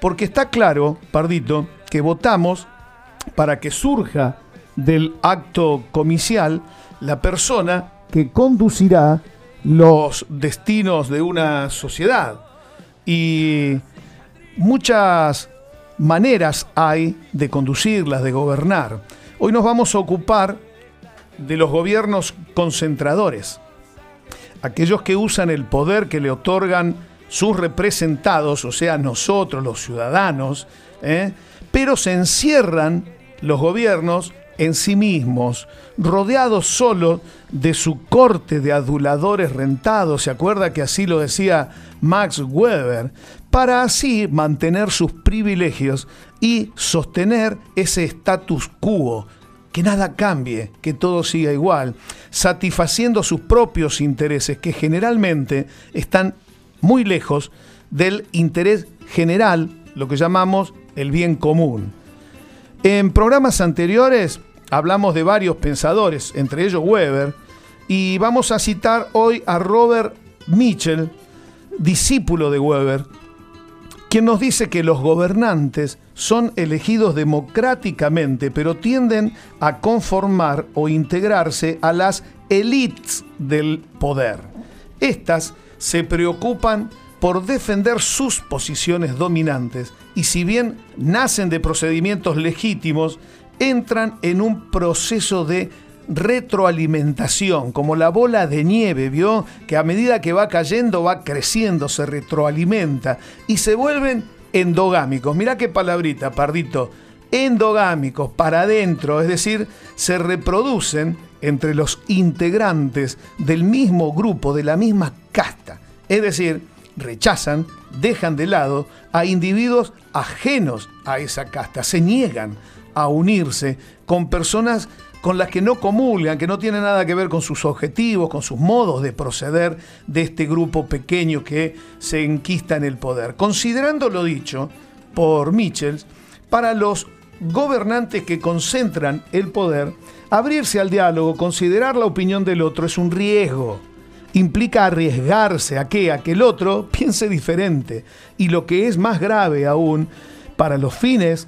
Porque está claro, Pardito, que votamos para que surja del acto comicial la persona que conducirá los destinos de una sociedad. Y muchas maneras hay de conducirlas, de gobernar. Hoy nos vamos a ocupar de los gobiernos concentradores, aquellos que usan el poder que le otorgan sus representados, o sea, nosotros, los ciudadanos, ¿eh? pero se encierran los gobiernos en sí mismos, rodeados solo de su corte de aduladores rentados, se acuerda que así lo decía Max Weber, para así mantener sus privilegios y sostener ese status quo, que nada cambie, que todo siga igual, satisfaciendo sus propios intereses que generalmente están muy lejos del interés general, lo que llamamos el bien común. En programas anteriores hablamos de varios pensadores, entre ellos Weber, y vamos a citar hoy a Robert Mitchell, discípulo de Weber, quien nos dice que los gobernantes son elegidos democráticamente, pero tienden a conformar o integrarse a las élites del poder. Estas se preocupan por defender sus posiciones dominantes y si bien nacen de procedimientos legítimos, entran en un proceso de retroalimentación, como la bola de nieve, ¿vio? Que a medida que va cayendo va creciendo, se retroalimenta y se vuelven endogámicos. Mirá qué palabrita, pardito. Endogámicos, para adentro, es decir, se reproducen entre los integrantes del mismo grupo, de la misma casta. Es decir, rechazan, dejan de lado a individuos ajenos a esa casta, se niegan a unirse con personas con las que no comulgan, que no tienen nada que ver con sus objetivos, con sus modos de proceder de este grupo pequeño que se enquista en el poder. Considerando lo dicho por Mitchell, para los gobernantes que concentran el poder, abrirse al diálogo, considerar la opinión del otro es un riesgo. Implica arriesgarse a que, a que el otro piense diferente. Y lo que es más grave aún, para los fines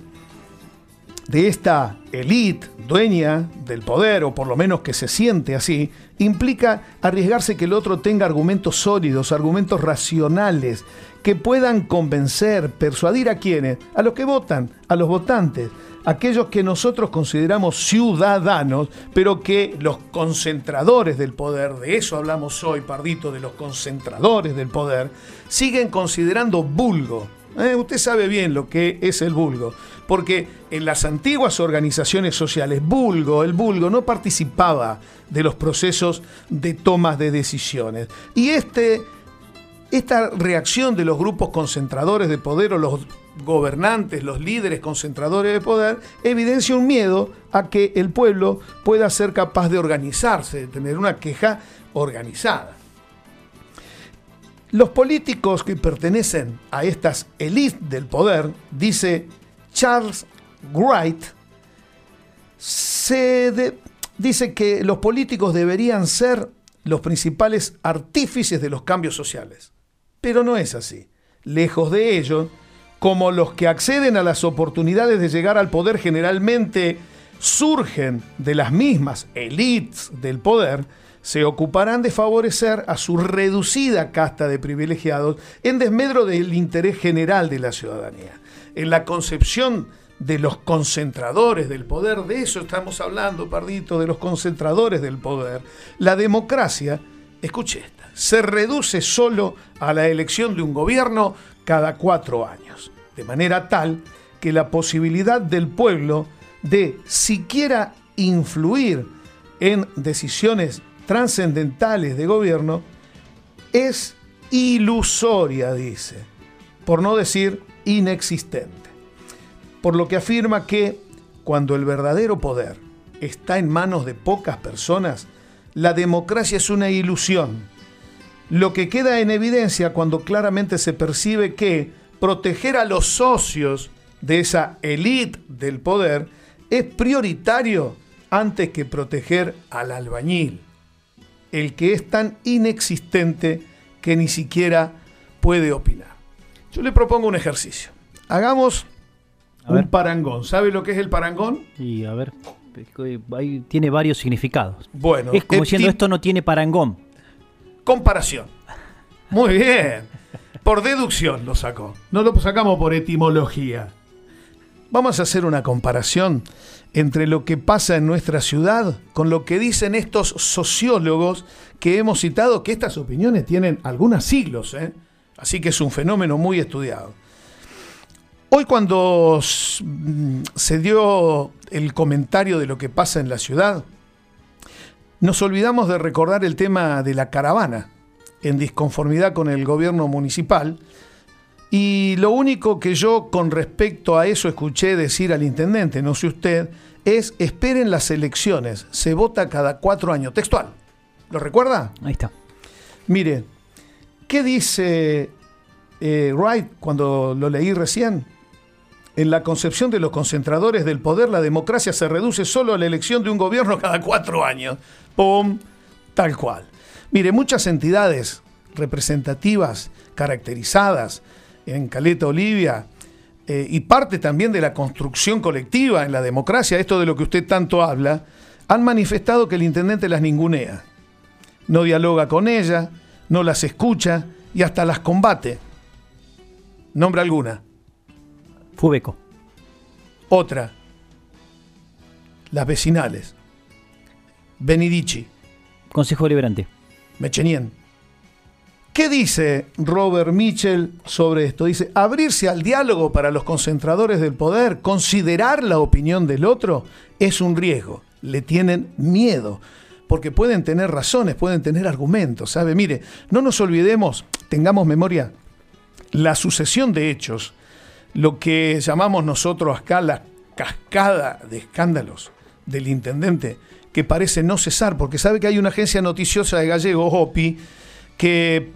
de esta élite dueña del poder, o por lo menos que se siente así, implica arriesgarse que el otro tenga argumentos sólidos, argumentos racionales, que puedan convencer, persuadir a quienes, a los que votan, a los votantes, aquellos que nosotros consideramos ciudadanos, pero que los concentradores del poder, de eso hablamos hoy, Pardito, de los concentradores del poder, siguen considerando vulgo. ¿Eh? Usted sabe bien lo que es el vulgo porque en las antiguas organizaciones sociales, vulgo, el vulgo no participaba de los procesos de tomas de decisiones. Y este, esta reacción de los grupos concentradores de poder o los gobernantes, los líderes concentradores de poder, evidencia un miedo a que el pueblo pueda ser capaz de organizarse, de tener una queja organizada. Los políticos que pertenecen a estas élites del poder, dice Charles Wright, se dice que los políticos deberían ser los principales artífices de los cambios sociales. Pero no es así. Lejos de ello, como los que acceden a las oportunidades de llegar al poder generalmente surgen de las mismas élites del poder, se ocuparán de favorecer a su reducida casta de privilegiados en desmedro del interés general de la ciudadanía. En la concepción de los concentradores del poder, de eso estamos hablando, Pardito, de los concentradores del poder, la democracia, escuche esta, se reduce solo a la elección de un gobierno cada cuatro años, de manera tal que la posibilidad del pueblo de siquiera influir en decisiones trascendentales de gobierno es ilusoria, dice, por no decir inexistente. Por lo que afirma que cuando el verdadero poder está en manos de pocas personas, la democracia es una ilusión. Lo que queda en evidencia cuando claramente se percibe que proteger a los socios de esa élite del poder es prioritario antes que proteger al albañil, el que es tan inexistente que ni siquiera puede opinar. Yo le propongo un ejercicio. hagamos un parangón. ¿Sabe lo que es el parangón? Y a ver, tiene varios significados. Bueno, es como diciendo esto no tiene parangón. Comparación. Muy bien. Por deducción lo sacó. No lo sacamos por etimología. Vamos a hacer una comparación entre lo que pasa en nuestra ciudad con lo que dicen estos sociólogos que hemos citado, que estas opiniones tienen algunos siglos, ¿eh? así que es un fenómeno muy estudiado. Hoy cuando mm, se dio el comentario de lo que pasa en la ciudad, nos olvidamos de recordar el tema de la caravana, en disconformidad con el gobierno municipal, y lo único que yo con respecto a eso escuché decir al intendente, no sé usted, es esperen las elecciones, se vota cada cuatro años, textual. ¿Lo recuerda? Ahí está. Mire, ¿qué dice eh, Wright cuando lo leí recién? En la concepción de los concentradores del poder, la democracia se reduce solo a la elección de un gobierno cada cuatro años. ¡Pum! Tal cual. Mire, muchas entidades representativas, caracterizadas, en Caleta Olivia, eh, y parte también de la construcción colectiva en la democracia, esto de lo que usted tanto habla, han manifestado que el intendente las ningunea. No dialoga con ella, no las escucha y hasta las combate. Nombra alguna. Fubeco. Otra. Las vecinales. Benidici. Consejo Deliberante. Mechenien. ¿Qué dice Robert Mitchell sobre esto? Dice, abrirse al diálogo para los concentradores del poder, considerar la opinión del otro, es un riesgo. Le tienen miedo, porque pueden tener razones, pueden tener argumentos, ¿sabe? Mire, no nos olvidemos, tengamos memoria, la sucesión de hechos, lo que llamamos nosotros acá la cascada de escándalos del intendente, que parece no cesar, porque sabe que hay una agencia noticiosa de Gallego, OPI, que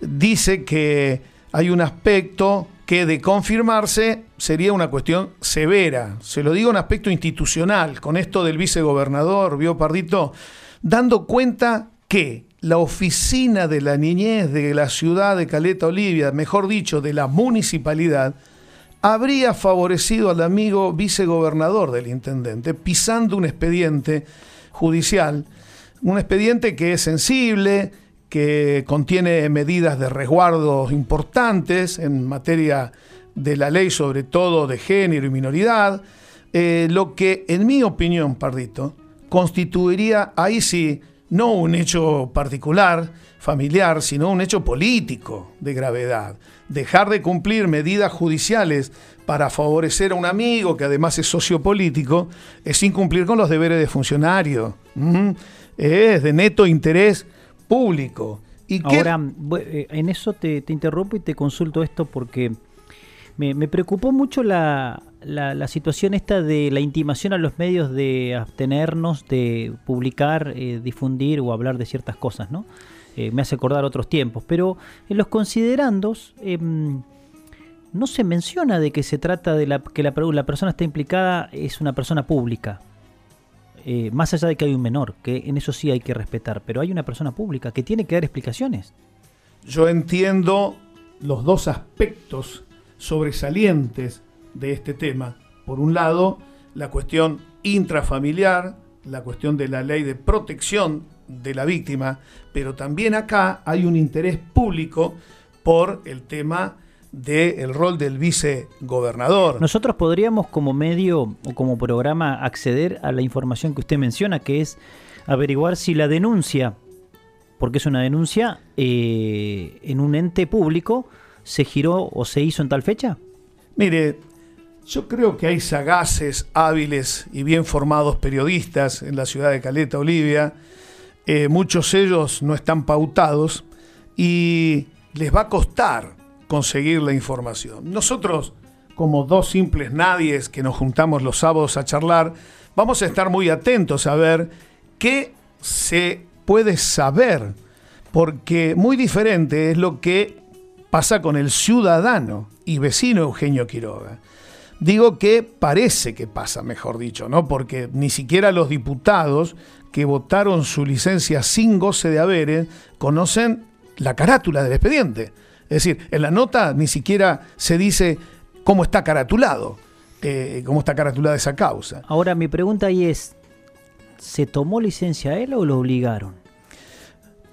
dice que hay un aspecto que de confirmarse sería una cuestión severa. Se lo digo en aspecto institucional, con esto del vicegobernador, vio Pardito, dando cuenta que la oficina de la niñez de la ciudad de Caleta Olivia, mejor dicho, de la municipalidad, habría favorecido al amigo vicegobernador del intendente, pisando un expediente judicial, un expediente que es sensible, que contiene medidas de resguardo importantes en materia de la ley, sobre todo de género y minoridad, eh, lo que, en mi opinión, Pardito, constituiría ahí sí no un hecho particular, familiar, sino un hecho político de gravedad. Dejar de cumplir medidas judiciales para favorecer a un amigo que además es sociopolítico es incumplir con los deberes de funcionario. Es de neto interés público. ¿Y Ahora, eh, en eso te, interrumpo y te consulto esto porque me, preocupó mucho la, situación esta de la intimación a los medios de abstenernos de publicar, eh, difundir o hablar de ciertas cosas, ¿no? Eh, me hace acordar otros tiempos, pero en los considerandos em, no se menciona de que se trata de la, que la, la persona está implicada es una persona pública. Eh, más allá de que hay un menor, que en eso sí hay que respetar, pero hay una persona pública que tiene que dar explicaciones. Yo entiendo los dos aspectos sobresalientes de este tema. Por un lado, la cuestión intrafamiliar, la cuestión de la ley de protección de la víctima, pero también acá hay un interés público por el tema del rol del vicegobernador. Nosotros podríamos como medio o como programa acceder a la información que usted menciona, que es averiguar si la denuncia, porque es una denuncia, eh, en un ente público, se giró o se hizo en tal fecha. Mire, yo creo que hay sagaces, hábiles y bien formados periodistas en la ciudad de Caleta, Olivia. Eh, muchos de ellos no están pautados y les va a costar conseguir la información. Nosotros, como dos simples nadies que nos juntamos los sábados a charlar, vamos a estar muy atentos a ver qué se puede saber, porque muy diferente es lo que pasa con el ciudadano y vecino Eugenio Quiroga. Digo que parece que pasa, mejor dicho, ¿no? Porque ni siquiera los diputados que votaron su licencia sin goce de haberes conocen la carátula del expediente. Es decir, en la nota ni siquiera se dice cómo está caratulado, eh, cómo está caratulada esa causa. Ahora mi pregunta ahí es, ¿se tomó licencia él o lo obligaron?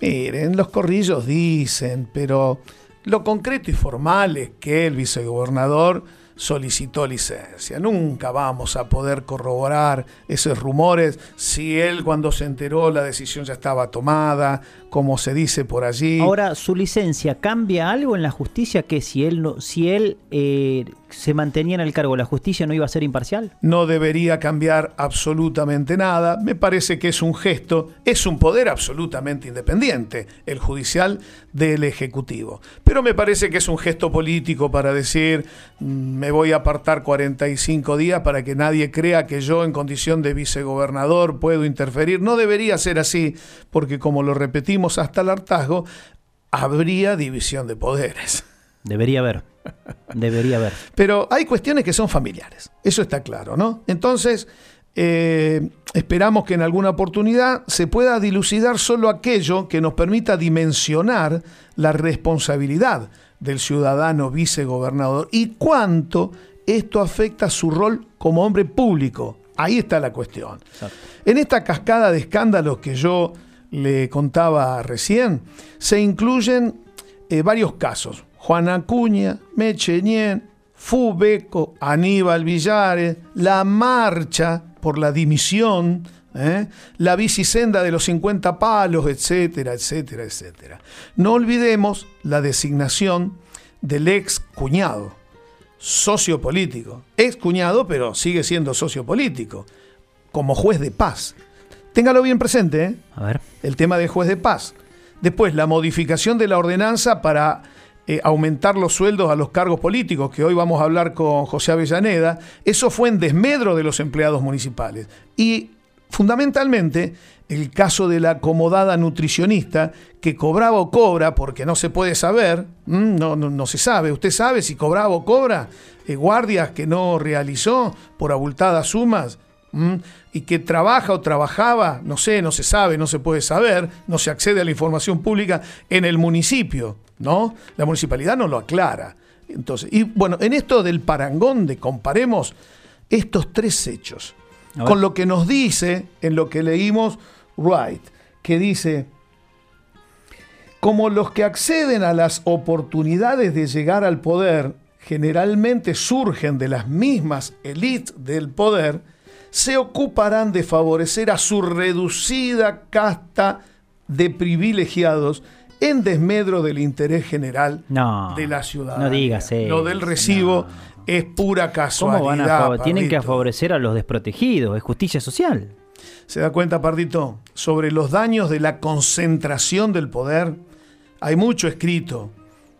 Miren, los corrillos dicen, pero lo concreto y formal es que el vicegobernador solicitó licencia. Nunca vamos a poder corroborar esos rumores si él cuando se enteró la decisión ya estaba tomada, como se dice por allí. Ahora, ¿su licencia cambia algo en la justicia que si él, no, si él eh, se mantenía en el cargo, la justicia no iba a ser imparcial? No debería cambiar absolutamente nada. Me parece que es un gesto, es un poder absolutamente independiente, el judicial del Ejecutivo. Pero me parece que es un gesto político para decir, mm, me voy a apartar 45 días para que nadie crea que yo en condición de vicegobernador puedo interferir. No debería ser así, porque como lo repetimos hasta el hartazgo, habría división de poderes. Debería haber. Debería haber. Pero hay cuestiones que son familiares, eso está claro, ¿no? Entonces, eh, esperamos que en alguna oportunidad se pueda dilucidar solo aquello que nos permita dimensionar la responsabilidad del ciudadano vicegobernador y cuánto esto afecta su rol como hombre público. Ahí está la cuestión. En esta cascada de escándalos que yo le contaba recién, se incluyen eh, varios casos. Juan Acuña, Mecheñén, Fubeco, Aníbal Villares, la marcha por la dimisión, ¿eh? la bicisenda de los 50 palos, etcétera, etcétera, etcétera. No olvidemos la designación del ex cuñado, socio político. Ex cuñado, pero sigue siendo socio político, como juez de paz. Téngalo bien presente, ¿eh? A ver. el tema de juez de paz. Después, la modificación de la ordenanza para eh, aumentar los sueldos a los cargos políticos, que hoy vamos a hablar con José Avellaneda, eso fue en desmedro de los empleados municipales. Y fundamentalmente el caso de la acomodada nutricionista que cobraba o cobra, porque no se puede saber, no, no, se sabe, usted sabe si cobraba o cobra, eh, guardias que no realizó por abultadas sumas. Y que trabaja o trabajaba, no sé, no se sabe, no se puede saber, no se accede a la información pública en el municipio. ¿no? La municipalidad no lo aclara. Entonces, y bueno, en esto del parangón de comparemos estos tres hechos con lo que nos dice en lo que leímos Wright, que dice, como los que acceden a las oportunidades de llegar al poder generalmente surgen de las mismas élites del poder, se ocuparán de favorecer a su reducida casta de privilegiados en desmedro del interés general de la ciudad. No digas eso. Lo del recibo es pura casualidad. Tienen que favorecer a los desprotegidos, es justicia social. ¿Se da cuenta, Pardito? Sobre los daños de la concentración del poder, hay mucho escrito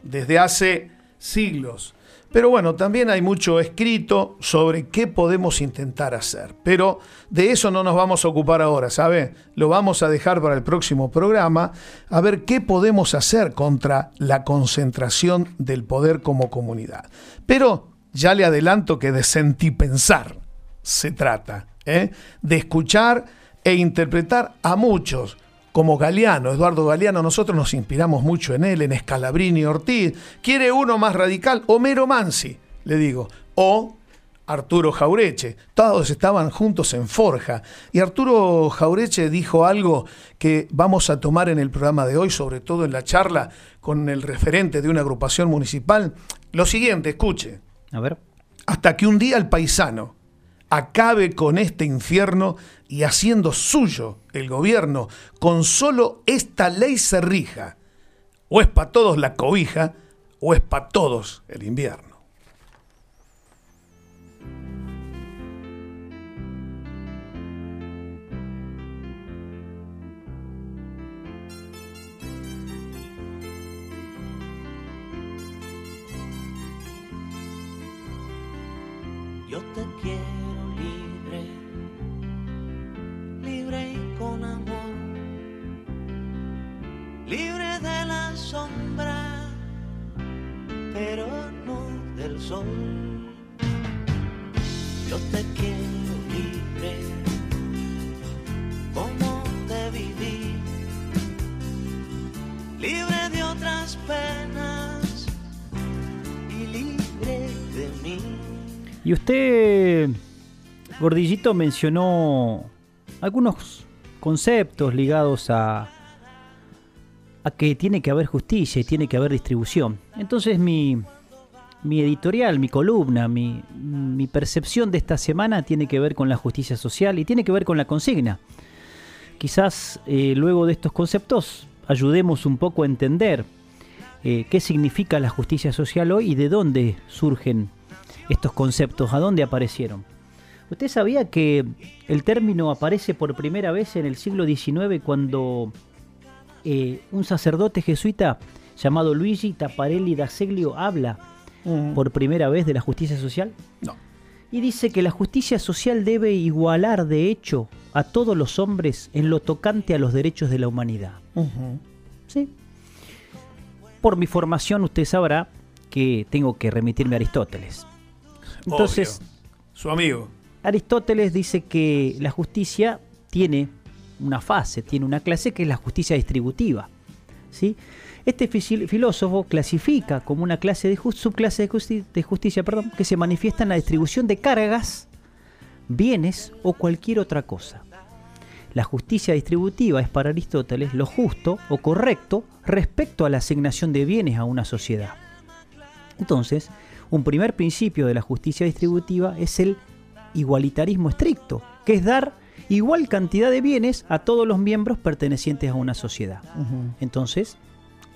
desde hace siglos. Pero bueno, también hay mucho escrito sobre qué podemos intentar hacer. Pero de eso no nos vamos a ocupar ahora, ¿sabe? Lo vamos a dejar para el próximo programa, a ver qué podemos hacer contra la concentración del poder como comunidad. Pero ya le adelanto que de sentipensar se trata, ¿eh? de escuchar e interpretar a muchos como Galeano, Eduardo Galeano, nosotros nos inspiramos mucho en él, en Scalabrini Ortiz. ¿Quiere uno más radical? Homero Mansi, le digo. O Arturo Jaureche. Todos estaban juntos en Forja. Y Arturo Jaureche dijo algo que vamos a tomar en el programa de hoy, sobre todo en la charla con el referente de una agrupación municipal. Lo siguiente, escuche. A ver. Hasta que un día el paisano acabe con este infierno y haciendo suyo el gobierno, con solo esta ley se rija. O es para todos la cobija, o es para todos el invierno. Yo te quiero sombra, pero no del sol. Yo te quiero libre, como te viví, libre de otras penas y libre de mí. Y usted, Gordillito, mencionó algunos conceptos ligados a, a que tiene que haber justicia y tiene que haber distribución. Entonces mi, mi editorial, mi columna, mi, mi percepción de esta semana tiene que ver con la justicia social y tiene que ver con la consigna. Quizás eh, luego de estos conceptos ayudemos un poco a entender eh, qué significa la justicia social hoy y de dónde surgen estos conceptos, a dónde aparecieron. ¿Usted sabía que el término aparece por primera vez en el siglo XIX cuando eh, un sacerdote jesuita llamado Luigi Taparelli da Seglio habla Mm. por primera vez de la justicia social? No. Y dice que la justicia social debe igualar de hecho a todos los hombres en lo tocante a los derechos de la humanidad. ¿Sí? Por mi formación usted sabrá que tengo que remitirme a Aristóteles. Entonces, Obvio. Su amigo. Aristóteles dice que la justicia tiene una fase, tiene una clase que es la justicia distributiva. ¿sí? Este filósofo clasifica como una clase de subclase de, de justicia perdón, que se manifiesta en la distribución de cargas, bienes o cualquier otra cosa. La justicia distributiva es para Aristóteles lo justo o correcto respecto a la asignación de bienes a una sociedad. Entonces, un primer principio de la justicia distributiva es el igualitarismo estricto, que es dar igual cantidad de bienes a todos los miembros pertenecientes a una sociedad. Entonces,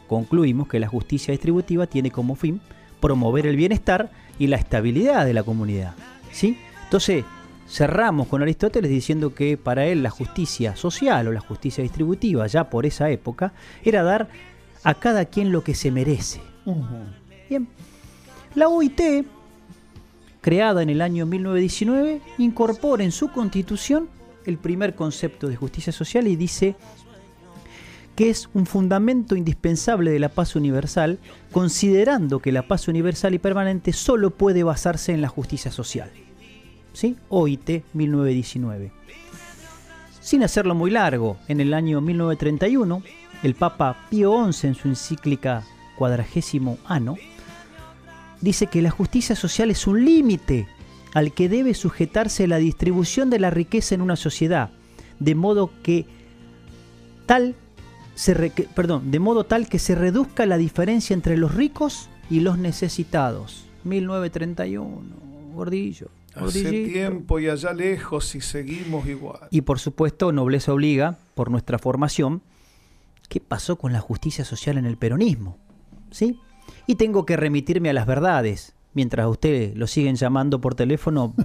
concluimos que la justicia distributiva tiene como fin promover el bienestar y la estabilidad de la comunidad. ¿sí? Entonces, cerramos con Aristóteles diciendo que para él la justicia social o la justicia distributiva, ya por esa época, era dar a cada quien lo que se merece. Bien. La OIT, creada en el año 1919, incorpora en su constitución el primer concepto de justicia social y dice que es un fundamento indispensable de la paz universal, considerando que la paz universal y permanente solo puede basarse en la justicia social. ¿Sí? OIT 1919. Sin hacerlo muy largo, en el año 1931, el Papa Pío XI en su encíclica Cuadragésimo Ano dice que la justicia social es un límite al que debe sujetarse la distribución de la riqueza en una sociedad, de modo que tal se re- perdón, de modo tal que se reduzca la diferencia entre los ricos y los necesitados. 1931, gordillo. Hace tiempo y allá lejos y seguimos igual. Y por supuesto, nobleza obliga, por nuestra formación, ¿qué pasó con la justicia social en el peronismo? ¿Sí? Y tengo que remitirme a las verdades, mientras a usted lo siguen llamando por teléfono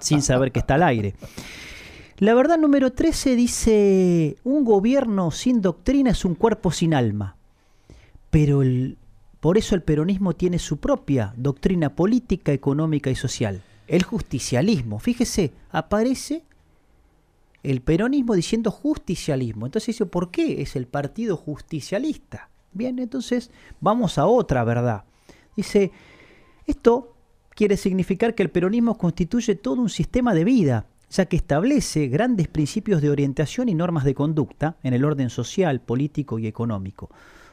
sin saber que está al aire. La verdad número 13 dice, un gobierno sin doctrina es un cuerpo sin alma. Pero el- por eso el peronismo tiene su propia doctrina política, económica y social. El justicialismo. Fíjese, aparece el peronismo diciendo justicialismo. Entonces dice, ¿por qué es el partido justicialista? Bien, entonces vamos a otra verdad. Dice, esto quiere significar que el peronismo constituye todo un sistema de vida, ya que establece grandes principios de orientación y normas de conducta en el orden social, político y económico,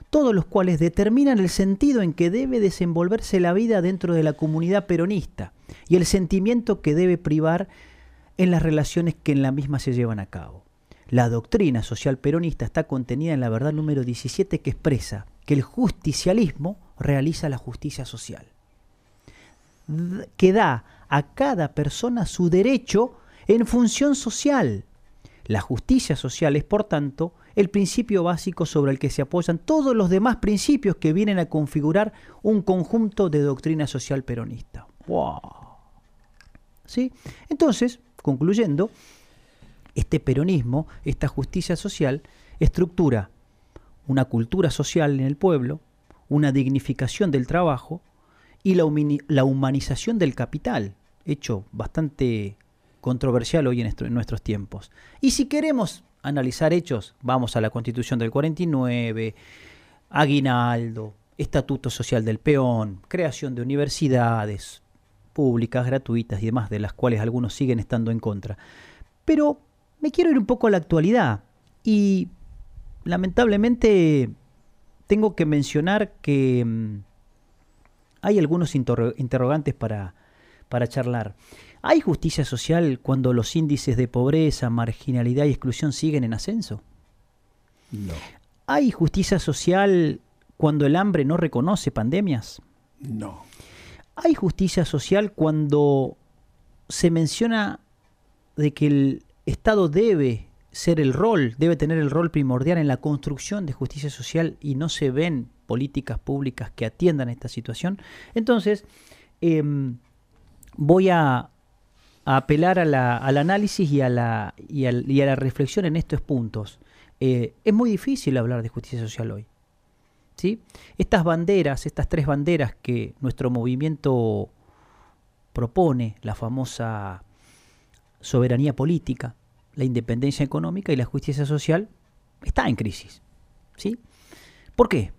todos los cuales determinan el sentido en que debe desenvolverse la vida dentro de la comunidad peronista y el sentimiento que debe privar en las relaciones que en la misma se llevan a cabo. La doctrina social peronista está contenida en la verdad número 17 que expresa que el justicialismo realiza la justicia social que da a cada persona su derecho en función social. La justicia social es, por tanto, el principio básico sobre el que se apoyan todos los demás principios que vienen a configurar un conjunto de doctrina social peronista. ¡Wow! ¿Sí? Entonces, concluyendo, este peronismo, esta justicia social, estructura una cultura social en el pueblo, una dignificación del trabajo y la, la humanización del capital, hecho bastante controversial hoy en, en nuestros tiempos. Y si queremos analizar hechos, vamos a la Constitución del 49, aguinaldo, Estatuto Social del Peón, creación de universidades públicas, gratuitas y demás, de las cuales algunos siguen estando en contra. Pero me quiero ir un poco a la actualidad y lamentablemente tengo que mencionar que mm, hay algunos interro- interrogantes para, para charlar. ¿Hay justicia social cuando los índices de pobreza, marginalidad y exclusión siguen en ascenso? No. ¿Hay justicia social cuando el hambre no reconoce pandemias? No. ¿Hay justicia social cuando se menciona de que el Estado debe ser el rol, debe tener el rol primordial en la construcción de justicia social y no se ven políticas públicas que atiendan esta situación? Entonces, em, voy a, apelar al análisis y a, la, y a la reflexión en estos puntos. Eh, es muy difícil hablar de justicia social hoy. ¿sí? Estas banderas, estas tres banderas que nuestro movimiento propone, la famosa soberanía política, la independencia económica y la justicia social, está en crisis. ¿sí? ¿Por qué?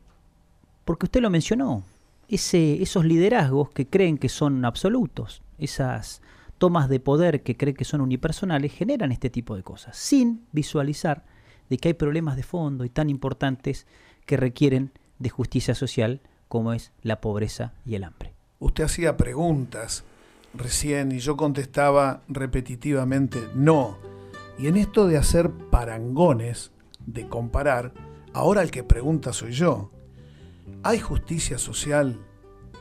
Porque usted lo mencionó, ese, esos liderazgos que creen que son absolutos, esas tomas de poder que creen que son unipersonales, generan este tipo de cosas, sin visualizar de que hay problemas de fondo y tan importantes que requieren de justicia social como es la pobreza y el hambre. Usted hacía preguntas recién y yo contestaba repetitivamente no. Y en esto de hacer parangones, de comparar, ahora el que pregunta soy yo. ¿Hay justicia social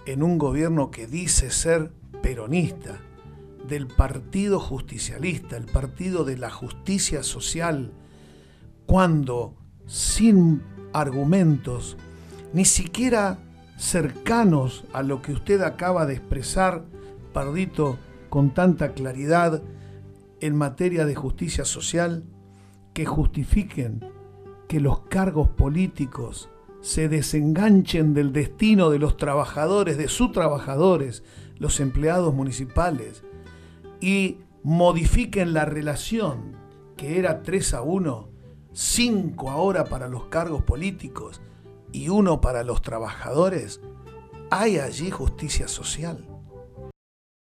en un gobierno que dice ser peronista, del partido justicialista, el partido de la justicia social, cuando sin argumentos, ni siquiera cercanos a lo que usted acaba de expresar, Pardito, con tanta claridad en materia de justicia social, que justifiquen que los cargos políticos se desenganchen del destino de los trabajadores, de sus trabajadores, los empleados municipales, y modifiquen la relación que era 3 a 1, 5 ahora para los cargos políticos y uno para los trabajadores, ¿hay allí justicia social?